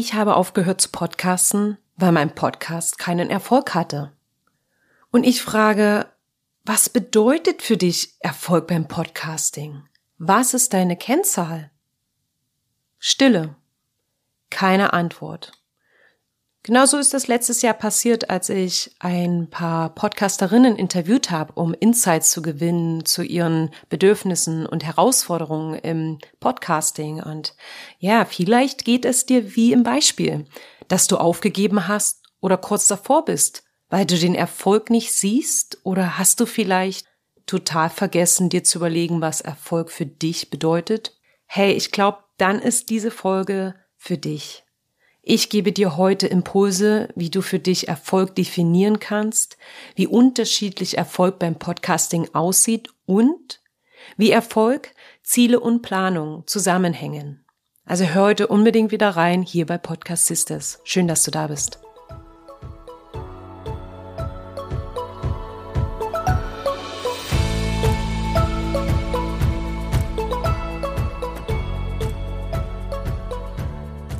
Ich habe aufgehört zu podcasten, weil mein Podcast keinen Erfolg hatte. Und ich frage, was bedeutet für dich Erfolg beim Podcasting? Was ist deine Kennzahl? Stille. Keine Antwort. Genauso ist das letztes Jahr passiert, als ich ein paar Podcasterinnen interviewt habe, um Insights zu gewinnen zu ihren Bedürfnissen und Herausforderungen im Podcasting. Und ja, vielleicht geht es dir wie im Beispiel, dass du aufgegeben hast oder kurz davor bist, weil du den Erfolg nicht siehst oder hast du vielleicht total vergessen, dir zu überlegen, was Erfolg für dich bedeutet? Hey, ich glaube, dann ist diese Folge für dich. Ich gebe dir heute Impulse, wie du für dich Erfolg definieren kannst, wie unterschiedlich Erfolg beim Podcasting aussieht und wie Erfolg, Ziele und Planung zusammenhängen. Also hör heute unbedingt wieder rein hier bei Podcast Sisters. Schön, dass du da bist.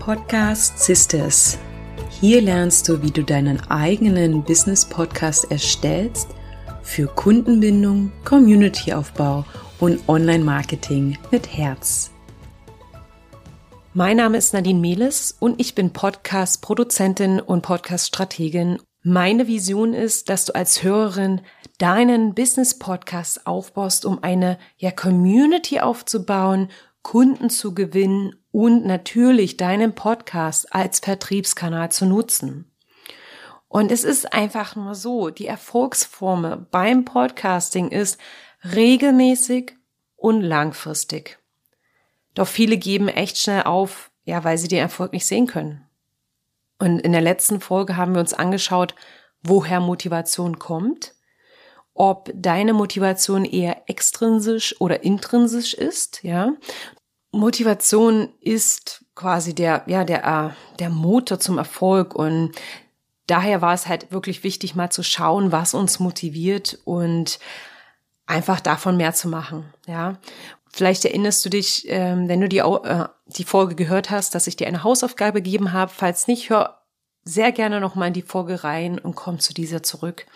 Podcast Sisters. Hier lernst du, wie du deinen eigenen Business Podcast erstellst für Kundenbindung, Communityaufbau und Online-Marketing mit Herz. Mein Name ist Nadine Mehles und ich bin Podcast-Produzentin und Podcast-Strategin. Meine Vision ist, dass du als Hörerin deinen Business-Podcast aufbaust, um eine ja, Community aufzubauen, Kunden zu gewinnen und natürlich deinen Podcast als Vertriebskanal zu nutzen. Und es ist einfach nur so, die Erfolgsformel beim Podcasting ist regelmäßig und langfristig. Doch viele geben echt schnell auf, ja, weil sie den Erfolg nicht sehen können. Und in der letzten Folge haben wir uns angeschaut, woher Motivation kommt, ob deine Motivation eher extrinsisch oder intrinsisch ist, ja. Motivation ist quasi der, ja, der, äh, der Motor zum Erfolg und daher war es halt wirklich wichtig, mal zu schauen, was uns motiviert und einfach davon mehr zu machen, ja. Vielleicht erinnerst du dich, ähm, wenn du die, äh, die Folge gehört hast, dass ich dir eine Hausaufgabe gegeben habe. Falls nicht, hör sehr gerne nochmal in die Folge rein und komm zu dieser zurück.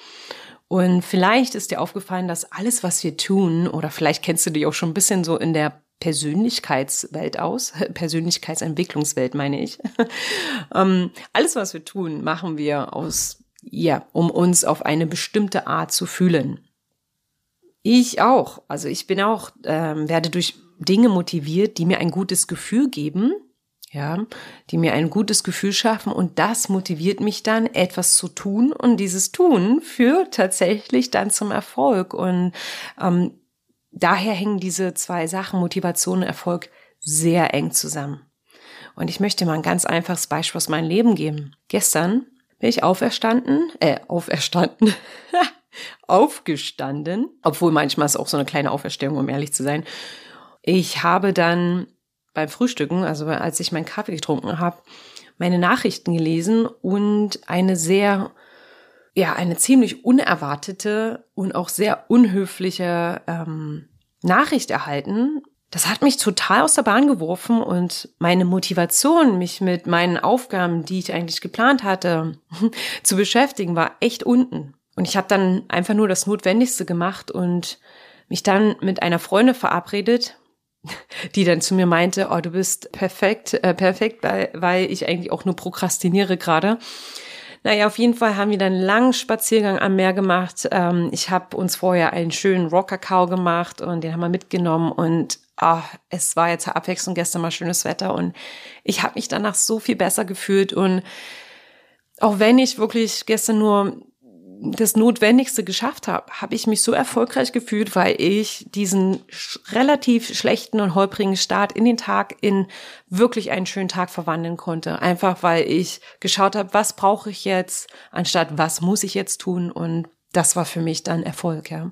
Und vielleicht ist dir aufgefallen, dass alles, was wir tun, oder vielleicht kennst du dich auch schon ein bisschen so in der Persönlichkeitswelt aus, Persönlichkeitsentwicklungswelt meine ich. ähm, alles, was wir tun, machen wir aus, ja, um uns auf eine bestimmte Art zu fühlen. Ich auch. Also ich bin auch, ähm, werde durch Dinge motiviert, die mir ein gutes Gefühl geben, ja, die mir ein gutes Gefühl schaffen und das motiviert mich dann, etwas zu tun und dieses Tun führt tatsächlich dann zum Erfolg und ähm, daher hängen diese zwei Sachen, Motivation und Erfolg, sehr eng zusammen. Und ich möchte mal ein ganz einfaches Beispiel aus meinem Leben geben. Gestern bin ich auferstanden, äh, auferstanden, aufgestanden, obwohl manchmal ist auch so eine kleine Auferstehung, um ehrlich zu sein. Ich habe dann beim Frühstücken, also als ich meinen Kaffee getrunken habe, meine Nachrichten gelesen und eine sehr ja, eine ziemlich unerwartete und auch sehr unhöfliche ähm, Nachricht erhalten. Das hat mich total aus der Bahn geworfen und meine Motivation, mich mit meinen Aufgaben, die ich eigentlich geplant hatte, zu beschäftigen, war echt unten. Und ich habe dann einfach nur das Notwendigste gemacht und mich dann mit einer Freundin verabredet, die dann zu mir meinte, oh, du bist perfekt, äh, perfekt, weil, weil ich eigentlich auch nur prokrastiniere gerade. Naja, auf jeden Fall haben wir dann einen langen Spaziergang am Meer gemacht. Ähm, ich habe uns vorher einen schönen Rockerkau gemacht und den haben wir mitgenommen und ah, es war jetzt Abwechslung gestern mal schönes Wetter und ich habe mich danach so viel besser gefühlt und auch wenn ich wirklich gestern nur das Notwendigste geschafft habe, habe ich mich so erfolgreich gefühlt, weil ich diesen relativ schlechten und holprigen Start in den Tag in wirklich einen schönen Tag verwandeln konnte. Einfach weil ich geschaut habe, was brauche ich jetzt, anstatt was muss ich jetzt tun. Und das war für mich dann Erfolg, ja.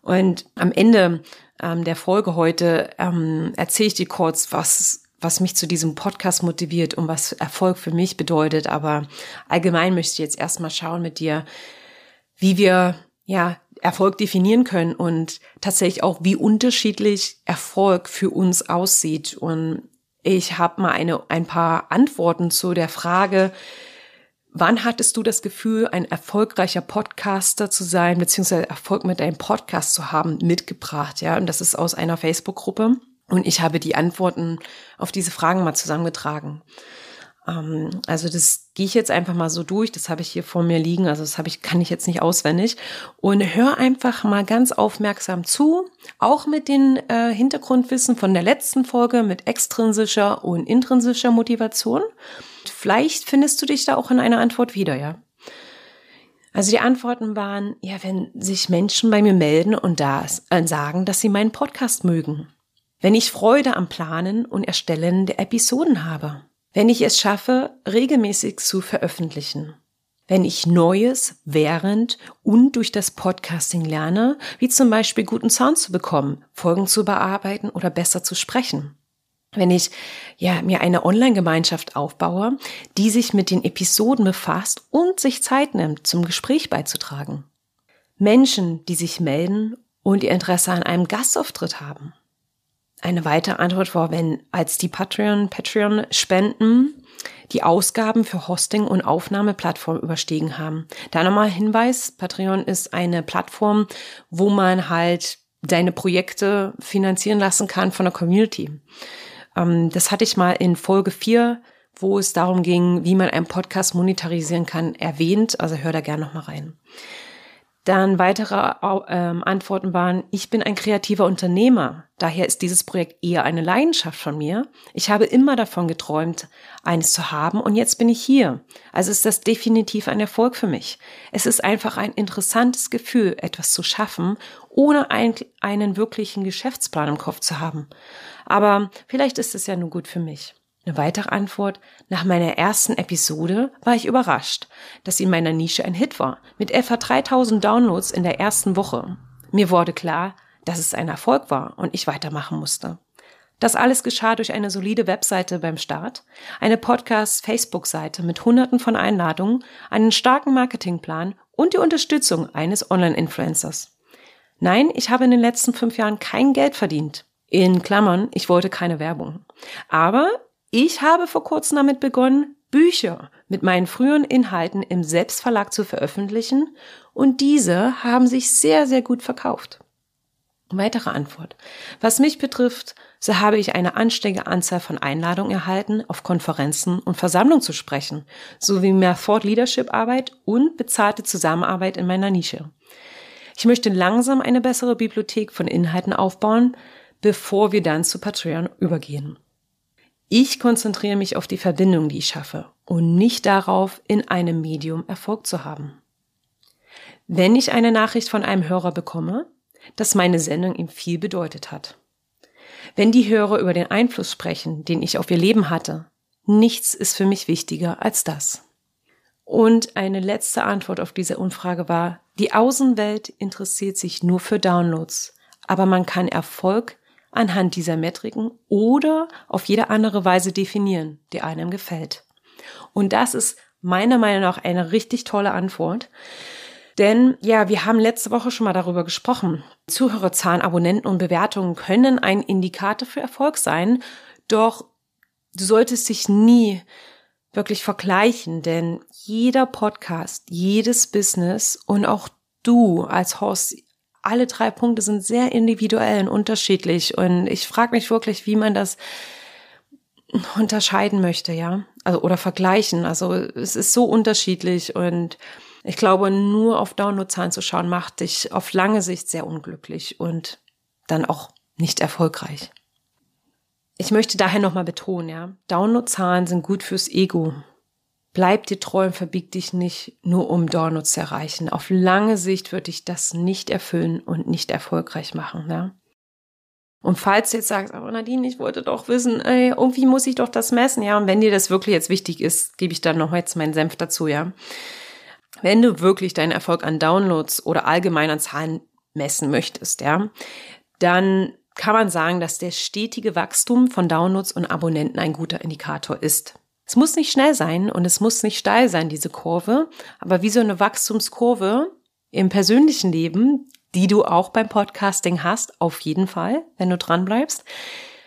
Und am Ende ähm, der Folge heute ähm, erzähle ich dir kurz, was was mich zu diesem Podcast motiviert und was Erfolg für mich bedeutet. Aber allgemein möchte ich jetzt erstmal schauen mit dir, wie wir, ja, Erfolg definieren können und tatsächlich auch, wie unterschiedlich Erfolg für uns aussieht. Und Ich habe mal eine, ein paar Antworten zu der Frage, wann hattest du das Gefühl, ein erfolgreicher Podcaster zu sein, beziehungsweise Erfolg mit deinem Podcast zu haben, mitgebracht, ja. Und das ist aus einer Facebook-Gruppe. Und ich habe die Antworten auf diese Fragen mal zusammengetragen. Ähm, also das gehe ich jetzt einfach mal so durch. Das habe ich hier vor mir liegen. Also das habe ich, kann ich jetzt nicht auswendig. Und hör einfach mal ganz aufmerksam zu. Auch mit den äh, Hintergrundwissen von der letzten Folge mit extrinsischer und intrinsischer Motivation. Vielleicht findest du dich da auch in einer Antwort wieder, ja. Also die Antworten waren, ja, wenn sich Menschen bei mir melden und da äh, sagen, dass sie meinen Podcast mögen. Wenn ich Freude am Planen und Erstellen der Episoden habe wenn ich es schaffe, regelmäßig zu veröffentlichen. Wenn ich Neues während und durch das Podcasting lerne, wie zum Beispiel guten Sound zu bekommen, Folgen zu bearbeiten oder besser zu sprechen. Wenn ich ja mir eine Online-Gemeinschaft aufbaue, die sich mit den Episoden befasst und sich Zeit nimmt, zum Gespräch beizutragen. Menschen, die sich melden und ihr Interesse an einem Gastauftritt haben. Eine weitere Antwort war, wenn als die Patreon, Patreon Spenden die Ausgaben für Hosting und Aufnahmeplattform überstiegen haben. Da nochmal Hinweis, Patreon ist eine Plattform, wo man halt deine Projekte finanzieren lassen kann von der Community. Ähm, das hatte ich mal in Folge 4, wo es darum ging, wie man einen Podcast monetarisieren kann, erwähnt. Also hör da gerne nochmal rein. Dann weitere ähm, Antworten waren, ich bin ein kreativer Unternehmer. Daher ist dieses Projekt eher eine Leidenschaft von mir. Ich habe immer davon geträumt, eines zu haben und jetzt bin ich hier. Also ist das definitiv ein Erfolg für mich. Es ist einfach ein interessantes Gefühl, etwas zu schaffen, ohne ein, einen wirklichen Geschäftsplan im Kopf zu haben. Aber vielleicht ist es ja nur gut für mich. Eine weitere Antwort. Nach meiner ersten Episode war ich überrascht, dass in meiner Nische ein Hit war, mit etwa 3000 Downloads in der ersten Woche. Mir wurde klar, dass es ein Erfolg war und ich weitermachen musste. Das alles geschah durch eine solide Webseite beim Start, eine Podcast-Facebook-Seite mit hunderten von Einladungen, einen starken Marketingplan und die Unterstützung eines Online-Influencers. Nein, ich habe in den letzten fünf Jahren kein Geld verdient. In Klammern, ich wollte keine Werbung. Aber ich habe vor kurzem damit begonnen, Bücher mit meinen früheren Inhalten im Selbstverlag zu veröffentlichen und diese haben sich sehr, sehr gut verkauft. Weitere Antwort. Was mich betrifft, so habe ich eine anständige Anzahl von Einladungen erhalten, auf Konferenzen und Versammlungen zu sprechen, sowie mehr Thought Leadership Arbeit und bezahlte Zusammenarbeit in meiner Nische. Ich möchte langsam eine bessere Bibliothek von Inhalten aufbauen, bevor wir dann zu Patreon übergehen. Ich konzentriere mich auf die Verbindung, die ich schaffe und nicht darauf, in einem Medium Erfolg zu haben. Wenn ich eine Nachricht von einem Hörer bekomme, dass meine Sendung ihm viel bedeutet hat. Wenn die Hörer über den Einfluss sprechen, den ich auf ihr Leben hatte, nichts ist für mich wichtiger als das. Und eine letzte Antwort auf diese Umfrage war, die Außenwelt interessiert sich nur für Downloads, aber man kann Erfolg anhand dieser Metriken oder auf jede andere Weise definieren, die einem gefällt. Und das ist meiner Meinung nach eine richtig tolle Antwort. Denn ja, wir haben letzte Woche schon mal darüber gesprochen. Zuhörerzahlen, Abonnenten und Bewertungen können ein Indikator für Erfolg sein, doch du solltest dich nie wirklich vergleichen, denn jeder Podcast, jedes Business und auch du als Host alle drei Punkte sind sehr individuell und unterschiedlich. Und ich frage mich wirklich, wie man das unterscheiden möchte, ja. Also oder vergleichen. Also es ist so unterschiedlich und ich glaube, nur auf Downloadzahlen zu schauen, macht dich auf lange Sicht sehr unglücklich und dann auch nicht erfolgreich. Ich möchte daher nochmal betonen, ja, Downloadzahlen sind gut fürs Ego. Bleib dir treu und verbieg dich nicht nur, um Dorno zu erreichen. Auf lange Sicht wird dich das nicht erfüllen und nicht erfolgreich machen. Ja? Und falls du jetzt sagst, aber Nadine, ich wollte doch wissen, ey, irgendwie muss ich doch das messen, ja. Und wenn dir das wirklich jetzt wichtig ist, gebe ich dann noch jetzt meinen Senf dazu, ja. Wenn du wirklich deinen Erfolg an Downloads oder allgemein an Zahlen messen möchtest, ja, dann kann man sagen, dass der stetige Wachstum von Downloads und Abonnenten ein guter Indikator ist. Es muss nicht schnell sein und es muss nicht steil sein, diese Kurve, aber wie so eine Wachstumskurve im persönlichen Leben, die du auch beim Podcasting hast, auf jeden Fall, wenn du dran bleibst,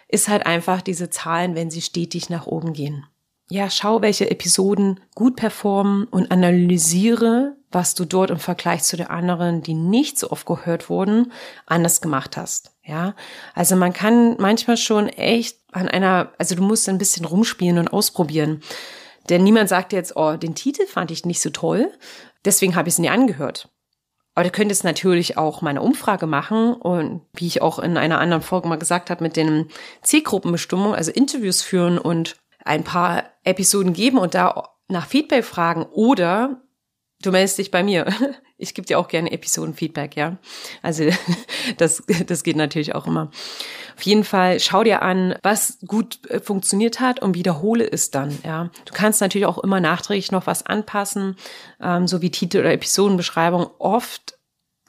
ist halt einfach diese Zahlen, wenn sie stetig nach oben gehen. Ja, schau, welche Episoden gut performen und analysiere, was du dort im Vergleich zu den anderen, die nicht so oft gehört wurden, anders gemacht hast. Ja, also man kann manchmal schon echt an einer, also du musst ein bisschen rumspielen und ausprobieren. Denn niemand sagt jetzt, oh, den Titel fand ich nicht so toll, deswegen habe ich es nie angehört. Aber du könntest natürlich auch mal eine Umfrage machen und wie ich auch in einer anderen Folge mal gesagt habe, mit den Zielgruppenbestimmung, also Interviews führen und ein paar Episoden geben und da nach Feedback fragen oder du meldest dich bei mir. Ich gebe dir auch gerne Episodenfeedback, ja. Also das, das geht natürlich auch immer. Auf jeden Fall schau dir an, was gut äh, funktioniert hat und wiederhole es dann, ja. Du kannst natürlich auch immer nachträglich noch was anpassen, ähm, so wie Titel oder Episodenbeschreibung. Oft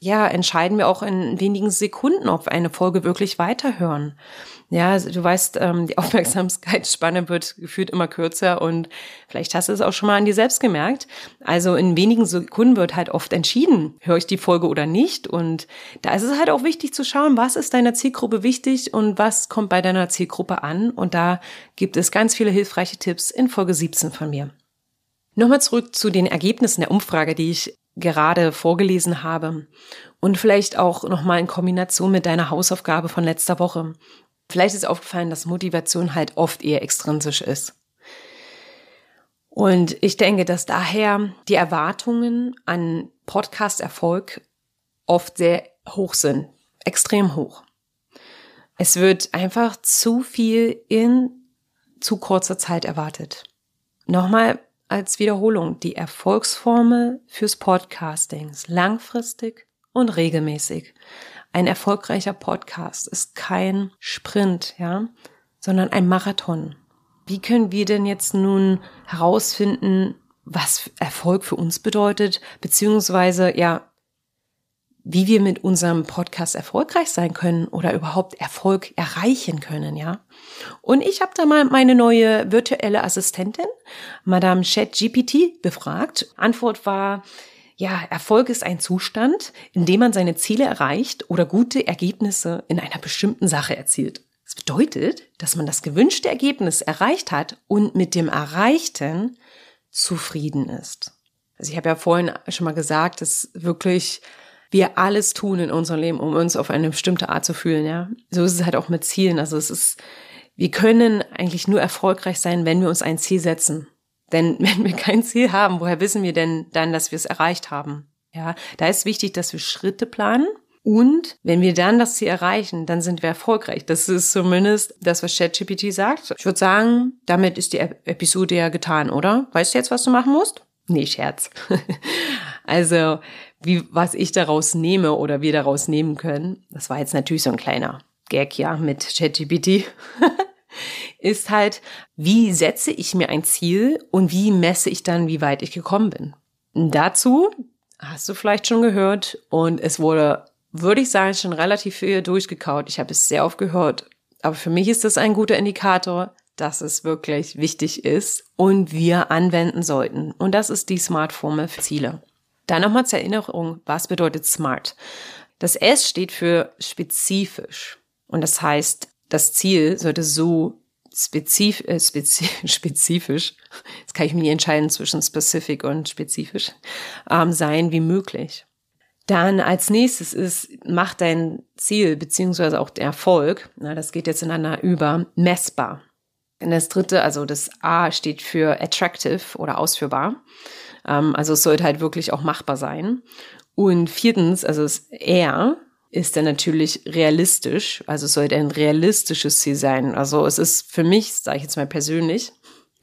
ja, entscheiden wir auch in wenigen Sekunden, ob wir eine Folge wirklich weiterhören. Ja, also du weißt, ähm, die Aufmerksamkeitsspanne wird gefühlt immer kürzer und vielleicht hast du es auch schon mal an dir selbst gemerkt. Also in wenigen Sekunden wird halt oft entschieden, höre ich die Folge oder nicht. Und da ist es halt auch wichtig zu schauen, was ist deiner Zielgruppe wichtig und was kommt bei deiner Zielgruppe an. Und da gibt es ganz viele hilfreiche Tipps in Folge 17 von mir. Nochmal zurück zu den Ergebnissen der Umfrage, die ich gerade vorgelesen habe. Und vielleicht auch nochmal in Kombination mit deiner Hausaufgabe von letzter Woche. Vielleicht ist aufgefallen, dass Motivation halt oft eher extrinsisch ist. Und ich denke, dass daher die Erwartungen an Podcast-Erfolg oft sehr hoch sind. Extrem hoch. Es wird einfach zu viel in zu kurzer Zeit erwartet. Nochmal als Wiederholung, die Erfolgsformel fürs Podcasting ist langfristig und regelmäßig. Ein erfolgreicher Podcast ist kein Sprint, ja, sondern ein Marathon. Wie können wir denn jetzt nun herausfinden, was Erfolg für uns bedeutet, beziehungsweise ja, wie wir mit unserem Podcast erfolgreich sein können oder überhaupt Erfolg erreichen können, ja. Und ich habe da mal meine neue virtuelle Assistentin, Madame ChatGPT, befragt. Antwort war, ja, Erfolg ist ein Zustand, in dem man seine Ziele erreicht oder gute Ergebnisse in einer bestimmten Sache erzielt. Das bedeutet, dass man das gewünschte Ergebnis erreicht hat und mit dem Erreichten zufrieden ist. Also ich habe ja vorhin schon mal gesagt, dass wirklich wir alles tun in unserem Leben, um uns auf eine bestimmte Art zu fühlen, ja. So ist es halt auch mit Zielen. Also es ist, wir können eigentlich nur erfolgreich sein, wenn wir uns ein Ziel setzen. Denn wenn wir kein Ziel haben, woher wissen wir denn dann, dass wir es erreicht haben? Ja, da ist wichtig, dass wir Schritte planen. Und wenn wir dann das Ziel erreichen, dann sind wir erfolgreich. Das ist zumindest das, was ChatGPT sagt. Ich würde sagen, damit ist die Episode ja getan, oder? Weißt du jetzt, was du machen musst? Nee, Scherz. also, wie, was ich daraus nehme oder wir daraus nehmen können, das war jetzt natürlich so ein kleiner Gag, ja, mit ChatGPT. ist halt, wie setze ich mir ein Ziel und wie messe ich dann, wie weit ich gekommen bin. Dazu hast du vielleicht schon gehört und es wurde, würde ich sagen, schon relativ viel durchgekaut. Ich habe es sehr oft gehört. Aber für mich ist das ein guter Indikator, dass es wirklich wichtig ist und wir anwenden sollten. Und das ist die Smart-Formel für Ziele. Dann nochmal zur Erinnerung, was bedeutet Smart? Das S steht für spezifisch. Und das heißt, das Ziel sollte so spezif äh, spezif spezifisch, jetzt kann ich mich nicht entscheiden zwischen specific und spezifisch, ähm, sein wie möglich. Dann als nächstes ist, mach dein Ziel beziehungsweise auch der Erfolg, na, das geht jetzt ineinander über, messbar. Und das dritte, also das A steht für attractive oder ausführbar. Ähm, also es sollte halt wirklich auch machbar sein. Und viertens, also das R ist dann natürlich realistisch. Also es sollte ein realistisches Ziel sein. Also es ist für mich, sage ich jetzt mal persönlich,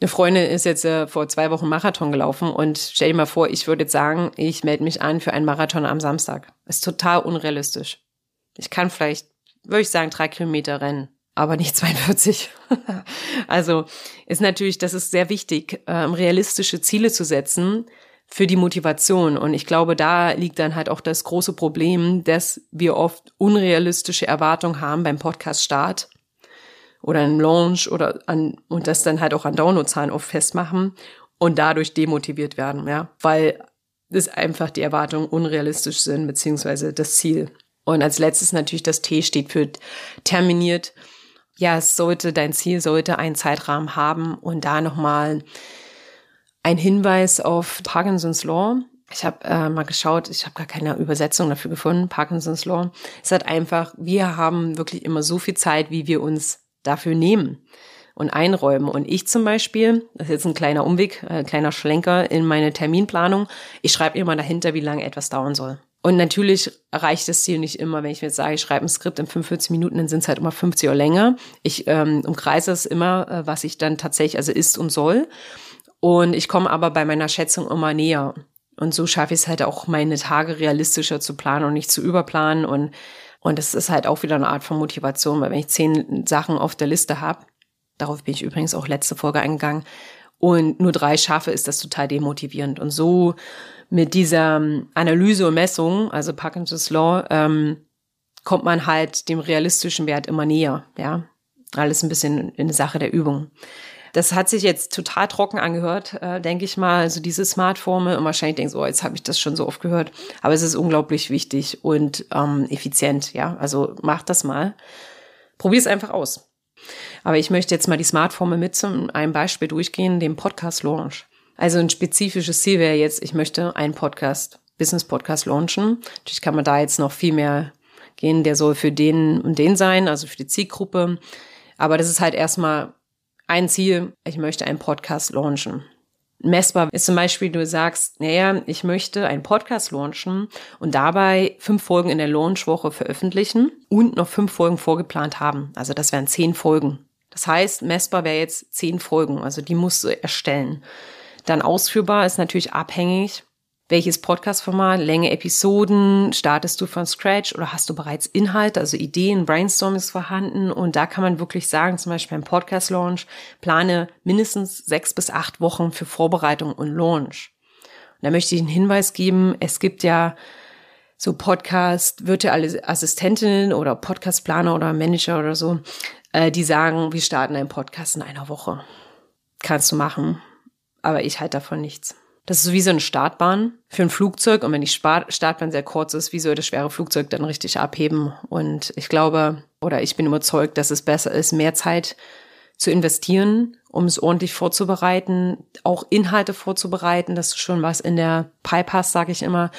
eine Freundin ist jetzt äh, vor zwei Wochen Marathon gelaufen und stell dir mal vor, ich würde jetzt sagen, ich melde mich an für einen Marathon am Samstag. Ist total unrealistisch. Ich kann vielleicht, würde ich sagen, drei Kilometer rennen, aber nicht 42. also ist natürlich, das ist sehr wichtig, ähm, realistische Ziele zu setzen, für die Motivation. Und ich glaube, da liegt dann halt auch das große Problem, dass wir oft unrealistische Erwartungen haben beim Podcast-Start oder im Launch oder an, und das dann halt auch an Downloadzahlen oft festmachen und dadurch demotiviert werden, ja, weil es einfach die Erwartungen unrealistisch sind, beziehungsweise das Ziel. Und als letztes natürlich das T steht für terminiert. Ja, es sollte, dein Ziel sollte einen Zeitrahmen haben und da nochmal ein Hinweis auf Parkinson's Law. Ich habe äh, mal geschaut, ich habe gar keine Übersetzung dafür gefunden, Parkinson's Law. Es hat einfach, wir haben wirklich immer so viel Zeit, wie wir uns dafür nehmen und einräumen. Und ich zum Beispiel, das ist jetzt ein kleiner Umweg, ein äh, kleiner Schlenker in meine Terminplanung, ich schreibe immer dahinter, wie lange etwas dauern soll. Und natürlich erreicht das Ziel nicht immer, wenn ich mir jetzt sage, ich schreibe ein Skript in 45 Minuten, dann sind es halt immer 50 oder länger. Ich ähm, umkreise es immer, äh, was ich dann tatsächlich, also ist und soll. Und ich komme aber bei meiner Schätzung immer näher. Und so schaffe ich es halt auch, meine Tage realistischer zu planen und nicht zu überplanen. Und, und das ist halt auch wieder eine Art von Motivation, weil wenn ich zehn Sachen auf der Liste habe, darauf bin ich übrigens auch letzte Folge eingegangen, und nur drei schaffe, ist das total demotivierend. Und so mit dieser ähm, Analyse und Messung, also Parkinson's Law, ähm, kommt man halt dem realistischen Wert immer näher. Ja, alles ein bisschen in Sache der Übung. Das hat sich jetzt total trocken angehört, äh, denke ich mal. Also diese Smart-Formel und wahrscheinlich denkst du, oh, jetzt habe ich das schon so oft gehört. Aber es ist unglaublich wichtig und ähm, effizient. Ja, also mach das mal. Probier es einfach aus. Aber ich möchte jetzt mal die Smart-Formel mit zum einem Beispiel durchgehen, dem Podcast-Launch. Also ein spezifisches Ziel wäre jetzt, ich möchte einen Podcast, Business-Podcast launchen. Natürlich kann man da jetzt noch viel mehr gehen, der soll für den und den sein, also für die Zielgruppe. Aber das ist halt erstmal ein Ziel, ich möchte einen Podcast launchen. Messbar ist zum Beispiel, du sagst, naja, ich möchte einen Podcast launchen und dabei fünf Folgen in der Launchwoche veröffentlichen und noch fünf Folgen vorgeplant haben. Also das wären zehn Folgen. Das heißt, messbar wäre jetzt zehn Folgen, also die musst du erstellen. Dann ausführbar ist natürlich abhängig welches Podcast-Format, Länge Episoden, startest du von Scratch oder hast du bereits Inhalt, also Ideen, Brainstorm ist vorhanden und da kann man wirklich sagen, zum Beispiel beim Podcast-Launch, plane mindestens sechs bis acht Wochen für Vorbereitung und Launch. Und da möchte ich einen Hinweis geben, es gibt ja so Podcast, virtuelle Assistentinnen oder Podcastplaner oder Manager oder so, äh, die sagen, wir starten einen Podcast in einer Woche. Kannst du machen, aber ich halte davon nichts. Das ist wie so eine Startbahn für ein Flugzeug. Und wenn die Startbahn sehr kurz ist, wie soll das schwere Flugzeug dann richtig abheben? Und ich glaube, oder ich bin überzeugt, dass es besser ist, mehr Zeit zu investieren, um es ordentlich vorzubereiten, auch Inhalte vorzubereiten, dass du schon was in der Pipe hast, sage ich immer,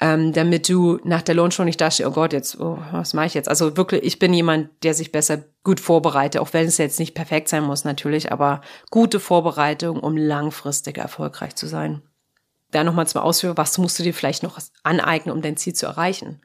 ähm, damit du nach der Launch schon nicht da stehst, oh Gott, jetzt, oh, was mache ich jetzt? Also wirklich, ich bin jemand, der sich besser gut vorbereitet, auch wenn es jetzt nicht perfekt sein muss natürlich, aber gute Vorbereitung, um langfristig erfolgreich zu sein da nochmal zum Ausführen, was musst du dir vielleicht noch aneignen, um dein Ziel zu erreichen.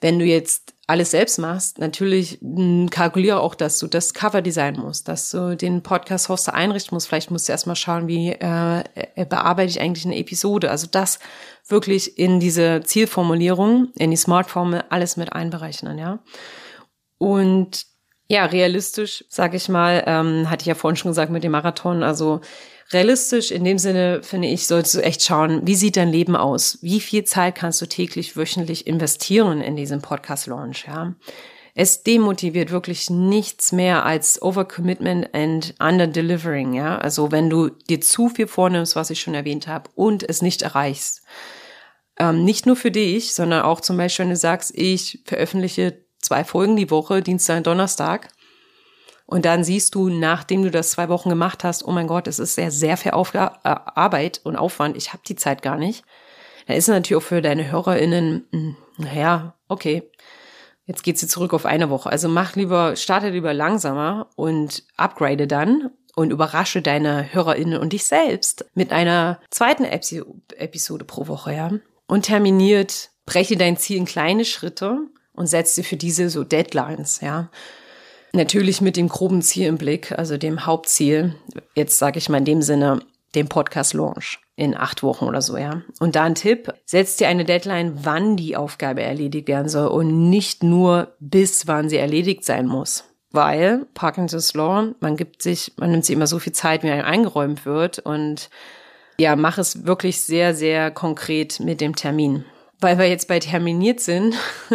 Wenn du jetzt alles selbst machst, natürlich hm, kalkuliere auch, dass du das Cover designen musst, dass du den Podcast-Hoster einrichten musst. Vielleicht musst du erstmal schauen, wie äh, äh, bearbeite ich eigentlich eine Episode. Also das wirklich in diese Zielformulierung, in die Smart-Formel alles mit einberechnen, ja. Und ja, realistisch, sage ich mal, ähm, hatte ich ja vorhin schon gesagt mit dem Marathon, also realistisch in dem Sinne, finde ich, solltest du echt schauen, wie sieht dein Leben aus? Wie viel Zeit kannst du täglich, wöchentlich investieren in diesen Podcast-Launch, ja? Es demotiviert wirklich nichts mehr als Overcommitment and Underdelivering, ja? Also wenn du dir zu viel vornimmst, was ich schon erwähnt habe, und es nicht erreichst. Ähm, nicht nur für dich, sondern auch zum Beispiel, wenn du sagst, ich veröffentliche zwei Folgen die Woche, Dienstag und Donnerstag, und dann siehst du, nachdem du das zwei Wochen gemacht hast, oh mein Gott, es ist sehr, sehr viel Aufga äh, Arbeit und Aufwand. Ich habe die Zeit gar nicht. Dann ist natürlich auch für deine HörerInnen, hm, naja, okay, jetzt geht sie zurück auf eine Woche. Also mach lieber, starte lieber langsamer und upgrade dann und überrasche deine HörerInnen und dich selbst mit einer zweiten Episode pro Woche, ja. Und terminiert, breche dein Ziel in kleine Schritte und setze für diese so Deadlines, ja. Natürlich mit dem groben Ziel im Blick, also dem Hauptziel. Jetzt sage ich mal in dem Sinne, dem Podcast Launch in acht Wochen oder so, ja. Und da ein Tipp, setz dir eine Deadline, wann die Aufgabe erledigt werden soll und nicht nur bis wann sie erledigt sein muss. Weil Parkinson's Law, man gibt sich, man nimmt sich immer so viel Zeit, wie einem eingeräumt wird und ja, mach es wirklich sehr, sehr konkret mit dem Termin. Weil wir jetzt bei terminiert sind,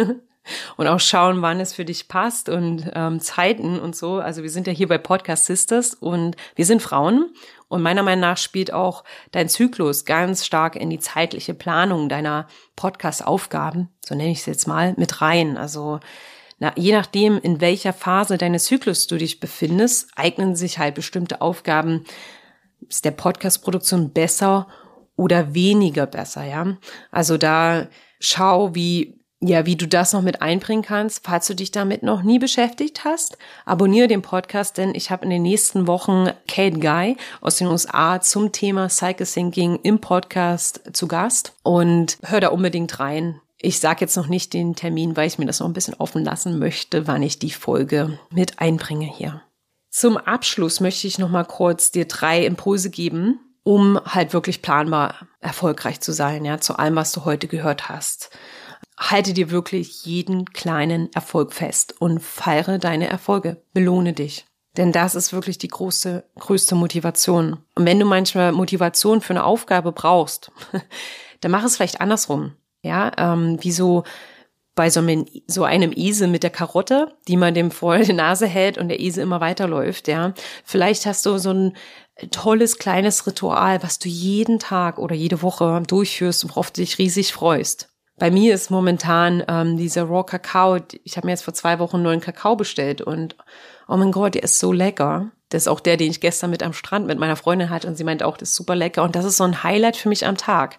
und auch schauen, wann es für dich passt und ähm, Zeiten und so. Also wir sind ja hier bei Podcast Sisters und wir sind Frauen und meiner Meinung nach spielt auch dein Zyklus ganz stark in die zeitliche Planung deiner Podcast-Aufgaben, so nenne ich es jetzt mal, mit rein. Also Na, je nachdem, in welcher Phase deines Zyklus du dich befindest, eignen sich halt bestimmte Aufgaben ist der Podcast-Produktion besser oder weniger besser, ja. Also da schau, wie ja, wie du das noch mit einbringen kannst. Falls du dich damit noch nie beschäftigt hast, abonniere den Podcast, denn ich habe in den nächsten Wochen Kate Guy aus den USA zum Thema Cycle Thinking im Podcast zu Gast und hör da unbedingt rein. Ich sage jetzt noch nicht den Termin, weil ich mir das noch ein bisschen offen lassen möchte, wann ich die Folge mit einbringe hier. Zum Abschluss möchte ich noch mal kurz dir drei Impulse geben, um halt wirklich planbar erfolgreich zu sein, ja, zu allem, was du heute gehört hast halte dir wirklich jeden kleinen Erfolg fest und feiere deine Erfolge. Belohne dich. Denn das ist wirklich die große, größte Motivation. Und wenn du manchmal Motivation für eine Aufgabe brauchst, dann mach es vielleicht andersrum. Ja, ähm, wie so bei so einem, so einem Esel mit der Karotte, die man dem vor die Nase hält und der Esel immer weiterläuft, ja. Vielleicht hast du so ein tolles kleines Ritual, was du jeden Tag oder jede Woche durchführst und worauf du dich riesig freust. Bei mir ist momentan ähm, dieser Raw Kakao, ich habe mir jetzt vor zwei Wochen einen neuen Kakao bestellt und oh mein Gott, der ist so lecker. Das ist auch der, den ich gestern mit am Strand mit meiner Freundin hatte und sie meinte auch, das ist super lecker und das ist so ein Highlight für mich am Tag.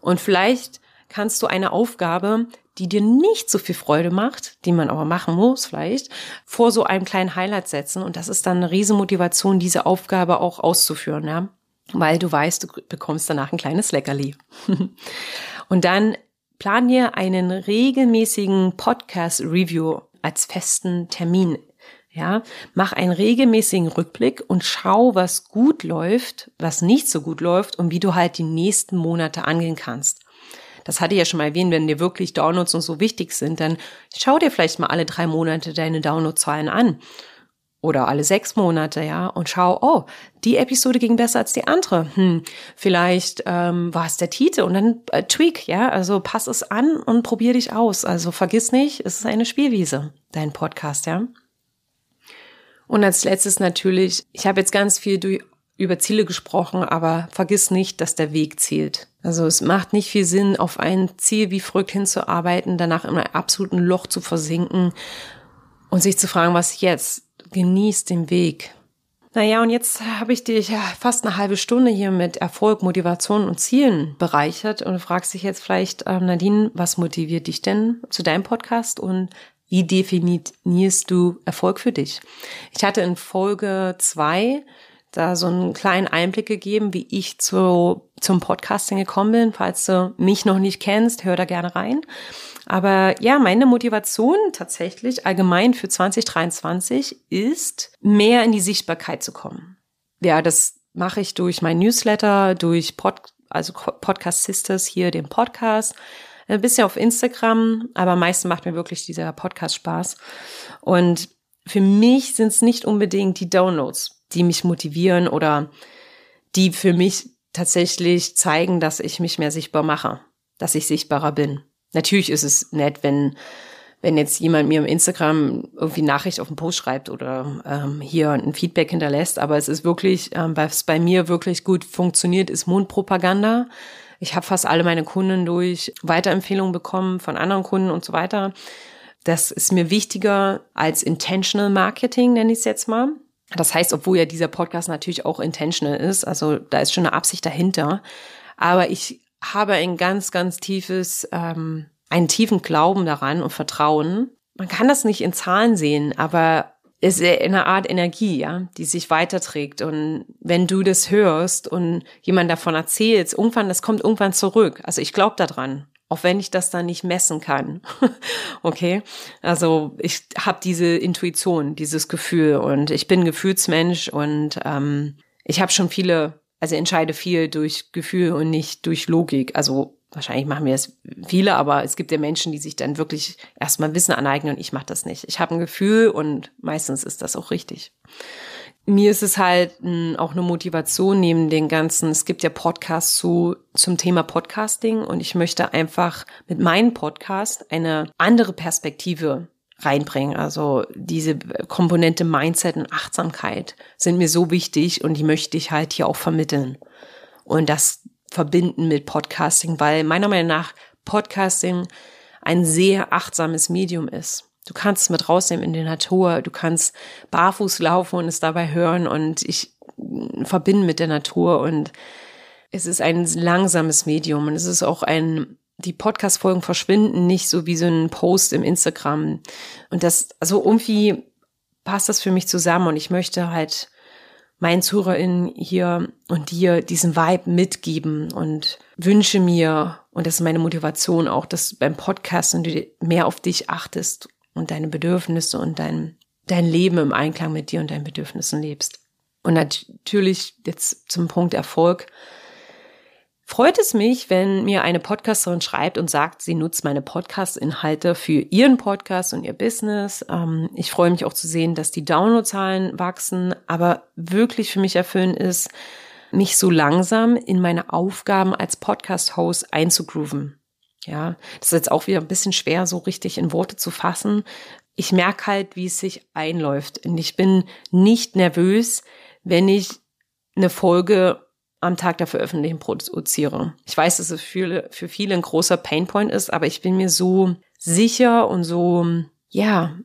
Und vielleicht kannst du eine Aufgabe, die dir nicht so viel Freude macht, die man aber machen muss vielleicht, vor so einem kleinen Highlight setzen und das ist dann eine riesen Motivation, diese Aufgabe auch auszuführen, ja. Weil du weißt, du bekommst danach ein kleines Leckerli. und dann Plan dir einen regelmäßigen Podcast-Review als festen Termin. Ja, mach einen regelmäßigen Rückblick und schau, was gut läuft, was nicht so gut läuft und wie du halt die nächsten Monate angehen kannst. Das hatte ich ja schon mal erwähnt, wenn dir wirklich Downloads und so wichtig sind, dann schau dir vielleicht mal alle drei Monate deine Downloadzahlen an oder alle sechs Monate, ja, und schau, oh, die Episode ging besser als die andere. Hm, vielleicht ähm, war es der Titel und dann äh, tweak, ja, also pass es an und probier dich aus. Also vergiss nicht, es ist eine Spielwiese, dein Podcast, ja. Und als letztes natürlich, ich habe jetzt ganz viel durch, über Ziele gesprochen, aber vergiss nicht, dass der Weg zählt. Also es macht nicht viel Sinn, auf ein Ziel wie verrückt hinzuarbeiten, danach in einem absoluten Loch zu versinken und sich zu fragen, was jetzt? Genieß den Weg. Naja, und jetzt habe ich dich fast eine halbe Stunde hier mit Erfolg, Motivation und Zielen bereichert und fragst dich jetzt vielleicht, ähm, Nadine, was motiviert dich denn zu deinem Podcast und wie definierst du Erfolg für dich? Ich hatte in Folge zwei da so einen kleinen Einblick gegeben, wie ich zu, zum Podcasting gekommen bin. Falls du mich noch nicht kennst, hör da gerne rein. Aber ja, meine Motivation tatsächlich allgemein für 2023 ist, mehr in die Sichtbarkeit zu kommen. Ja, das mache ich durch mein Newsletter, durch Pod, also Podcast Sisters hier, den Podcast, ein bisschen auf Instagram, aber am meisten macht mir wirklich dieser Podcast Spaß. Und für mich sind es nicht unbedingt die Downloads, die mich motivieren oder die für mich tatsächlich zeigen, dass ich mich mehr sichtbar mache, dass ich sichtbarer bin. Natürlich ist es nett, wenn wenn jetzt jemand mir im Instagram irgendwie Nachricht auf den Post schreibt oder ähm, hier ein Feedback hinterlässt, aber es ist wirklich, ähm, was bei mir wirklich gut funktioniert, ist Mundpropaganda. Ich habe fast alle meine Kunden durch Weiterempfehlungen bekommen von anderen Kunden und so weiter. Das ist mir wichtiger als Intentional Marketing, nenne ich es jetzt mal. Das heißt, obwohl ja dieser Podcast natürlich auch intentional ist, also da ist schon eine Absicht dahinter, aber ich habe ein ganz, ganz tiefes, ähm, einen tiefen Glauben daran und Vertrauen. Man kann das nicht in Zahlen sehen, aber es ist eine Art Energie, ja, die sich weiterträgt. Und wenn du das hörst und jemand davon erzählt, irgendwann, das kommt irgendwann zurück. Also ich glaube daran, auch wenn ich das dann nicht messen kann. okay, also ich habe diese Intuition, dieses Gefühl und ich bin Gefühlsmensch und ähm, ich habe schon viele also entscheide viel durch Gefühl und nicht durch Logik. Also wahrscheinlich machen wir es viele, aber es gibt ja Menschen, die sich dann wirklich erstmal Wissen aneignen und ich mache das nicht. Ich habe ein Gefühl und meistens ist das auch richtig. Mir ist es halt auch eine Motivation neben den ganzen, es gibt ja Podcasts zu, zum Thema Podcasting und ich möchte einfach mit meinem Podcast eine andere Perspektive reinbringen. Also diese Komponente Mindset und Achtsamkeit sind mir so wichtig und die möchte ich halt hier auch vermitteln. Und das verbinden mit Podcasting, weil meiner Meinung nach Podcasting ein sehr achtsames Medium ist. Du kannst es mit rausnehmen in die Natur, du kannst barfuß laufen und es dabei hören und ich verbinden mit der Natur und es ist ein langsames Medium und es ist auch ein, die Podcast-Folgen verschwinden nicht so wie so ein Post im Instagram. Und das, also irgendwie passt das für mich zusammen und ich möchte halt meinen ZuhörerInnen hier und dir diesen Vibe mitgeben und wünsche mir, und das ist meine Motivation auch, dass beim Podcasten du mehr auf dich achtest und deine Bedürfnisse und dein, dein Leben im Einklang mit dir und deinen Bedürfnissen lebst. Und natürlich jetzt zum Punkt Erfolg freut es mich, wenn mir eine Podcasterin schreibt und sagt, sie nutzt meine Podcast-Inhalte für ihren Podcast und ihr Business. Ähm, ich freue mich auch zu sehen, dass die Downloadzahlen wachsen, aber wirklich für mich erfüllend ist, mich so langsam in meine Aufgaben als Podcast-Host einzugrooven. Ja, das ist jetzt auch wieder ein bisschen schwer, so richtig in Worte zu fassen. Ich merke halt, wie es sich einläuft. Und ich bin nicht nervös, wenn ich eine Folge am Tag der Veröffentlichung produziere. Ich weiß, dass es für, für viele ein großer Painpoint ist, aber ich bin mir so sicher und so, ja,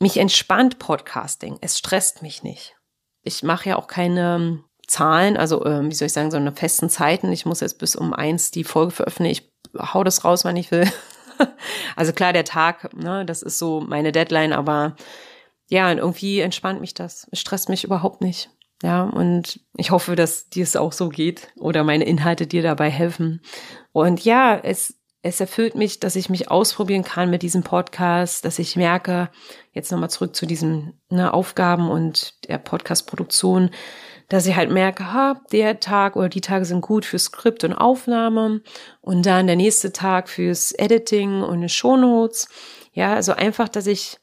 mich entspannt Podcasting. Es stresst mich nicht. Ich mache ja auch keine Zahlen, also äh, wie soll ich sagen, so eine festen Zeiten. Ich muss jetzt bis um eins die Folge veröffentlichen. Ich hau das raus, wann ich will. also klar, der Tag, ne, das ist so meine Deadline, aber ja, irgendwie entspannt mich das. Es stresst mich überhaupt nicht. Ja, und ich hoffe, dass dir es auch so geht oder meine Inhalte dir dabei helfen. Und ja, es, es erfüllt mich, dass ich mich ausprobieren kann mit diesem Podcast, dass ich merke, jetzt nochmal zurück zu diesen ne, Aufgaben und der Podcast-Produktion, dass ich halt merke, ha, der Tag oder die Tage sind gut für Skript und Aufnahme und dann der nächste Tag fürs Editing und Shownotes. Ja, also einfach, dass ich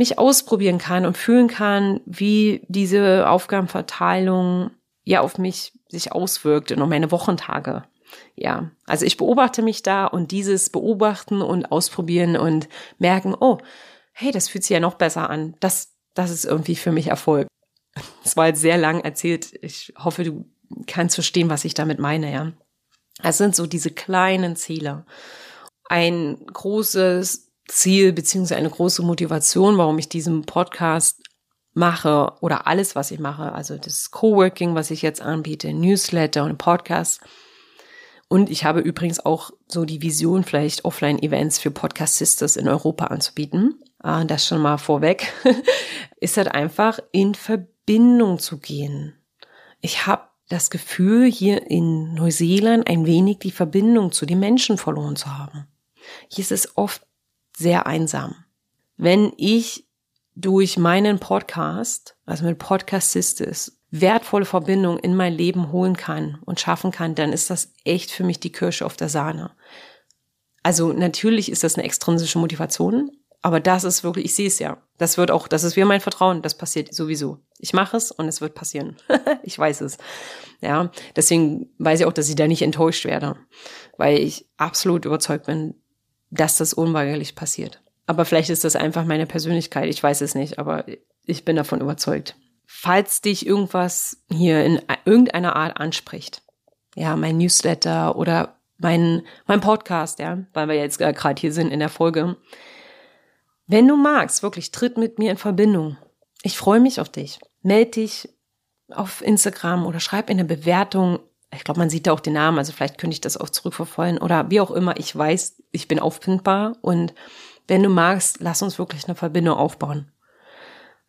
mich ausprobieren kann und fühlen kann, wie diese Aufgabenverteilung ja auf mich sich auswirkt und auf meine Wochentage. Ja, also ich beobachte mich da und dieses Beobachten und Ausprobieren und merken, oh, hey, das fühlt sich ja noch besser an. Das, das ist irgendwie für mich Erfolg. Es war jetzt sehr lang erzählt. Ich hoffe, du kannst verstehen, was ich damit meine, ja. Es sind so diese kleinen Ziele. Ein großes Ziel beziehungsweise eine große Motivation, warum ich diesen Podcast mache oder alles, was ich mache. Also das Coworking, was ich jetzt anbiete, Newsletter und Podcast. Und ich habe übrigens auch so die Vision, vielleicht Offline-Events für Podcast Sisters in Europa anzubieten. Ah, das schon mal vorweg. Ist halt einfach in Verbindung zu gehen. Ich habe das Gefühl, hier in Neuseeland ein wenig die Verbindung zu den Menschen verloren zu haben. Hier ist es oft sehr einsam. Wenn ich durch meinen Podcast, also mit Podcast Sisters, wertvolle Verbindung in mein Leben holen kann und schaffen kann, dann ist das echt für mich die Kirsche auf der Sahne. Also natürlich ist das eine extrinsische Motivation, aber das ist wirklich, ich sehe es ja. Das wird auch, das ist wie mein Vertrauen, das passiert sowieso. Ich mache es und es wird passieren. ich weiß es. Ja, deswegen weiß ich auch, dass ich da nicht enttäuscht werde, weil ich absolut überzeugt bin, dass das unweigerlich passiert. Aber vielleicht ist das einfach meine Persönlichkeit, ich weiß es nicht, aber ich bin davon überzeugt. Falls dich irgendwas hier in irgendeiner Art anspricht, ja, mein Newsletter oder mein, mein Podcast, ja, weil wir jetzt gerade hier sind in der Folge. Wenn du magst, wirklich, tritt mit mir in Verbindung. Ich freue mich auf dich. Meld dich auf Instagram oder schreib in der Bewertung ich glaube, man sieht da auch den Namen, also vielleicht könnte ich das auch zurückverfolgen oder wie auch immer. Ich weiß, ich bin auffindbar und wenn du magst, lass uns wirklich eine Verbindung aufbauen.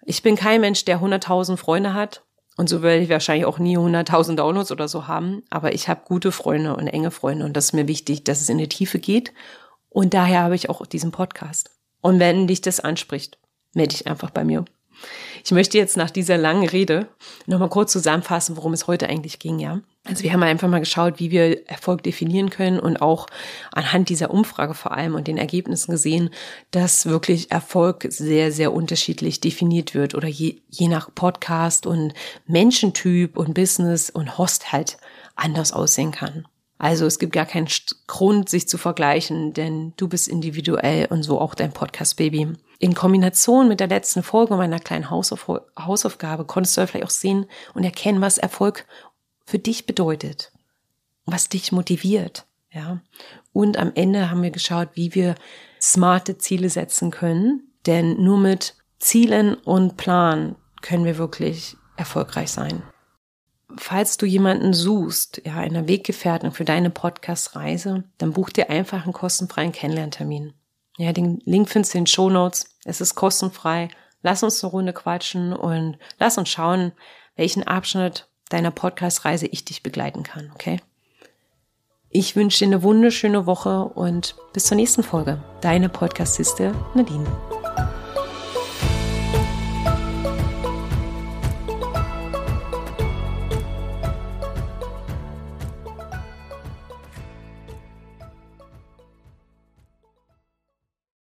Ich bin kein Mensch, der 100.000 Freunde hat und so werde ich wahrscheinlich auch nie 100.000 Downloads oder so haben, aber ich habe gute Freunde und enge Freunde und das ist mir wichtig, dass es in die Tiefe geht und daher habe ich auch diesen Podcast. Und wenn dich das anspricht, melde dich einfach bei mir. Ich möchte jetzt nach dieser langen Rede nochmal kurz zusammenfassen, worum es heute eigentlich ging, ja. Also wir haben einfach mal geschaut, wie wir Erfolg definieren können und auch anhand dieser Umfrage vor allem und den Ergebnissen gesehen, dass wirklich Erfolg sehr, sehr unterschiedlich definiert wird oder je, je nach Podcast und Menschentyp und Business und Host halt anders aussehen kann. Also es gibt gar keinen Grund, sich zu vergleichen, denn du bist individuell und so auch dein Podcast-Baby. In Kombination mit der letzten Folge meiner kleinen Hausauf Hausaufgabe konntest du vielleicht auch sehen und erkennen, was Erfolg für dich bedeutet, was dich motiviert, ja. Und am Ende haben wir geschaut, wie wir smarte Ziele setzen können, Denn nur mit Zielen und Plan können wir wirklich erfolgreich sein. Falls du jemanden suchst, ja, einer Weggefährten für deine Podcast-Reise, dann buch dir einfach einen kostenfreien Kennenlerntermin. Ja, den Link findest du in den Show Notes. Es ist kostenfrei. Lass uns eine Runde quatschen und lass uns schauen, welchen Abschnitt deiner Podcast-Reise ich dich begleiten kann, okay? Ich wünsche dir eine wunderschöne Woche und bis zur nächste Folge. Deine Podcast-Siste Nadine.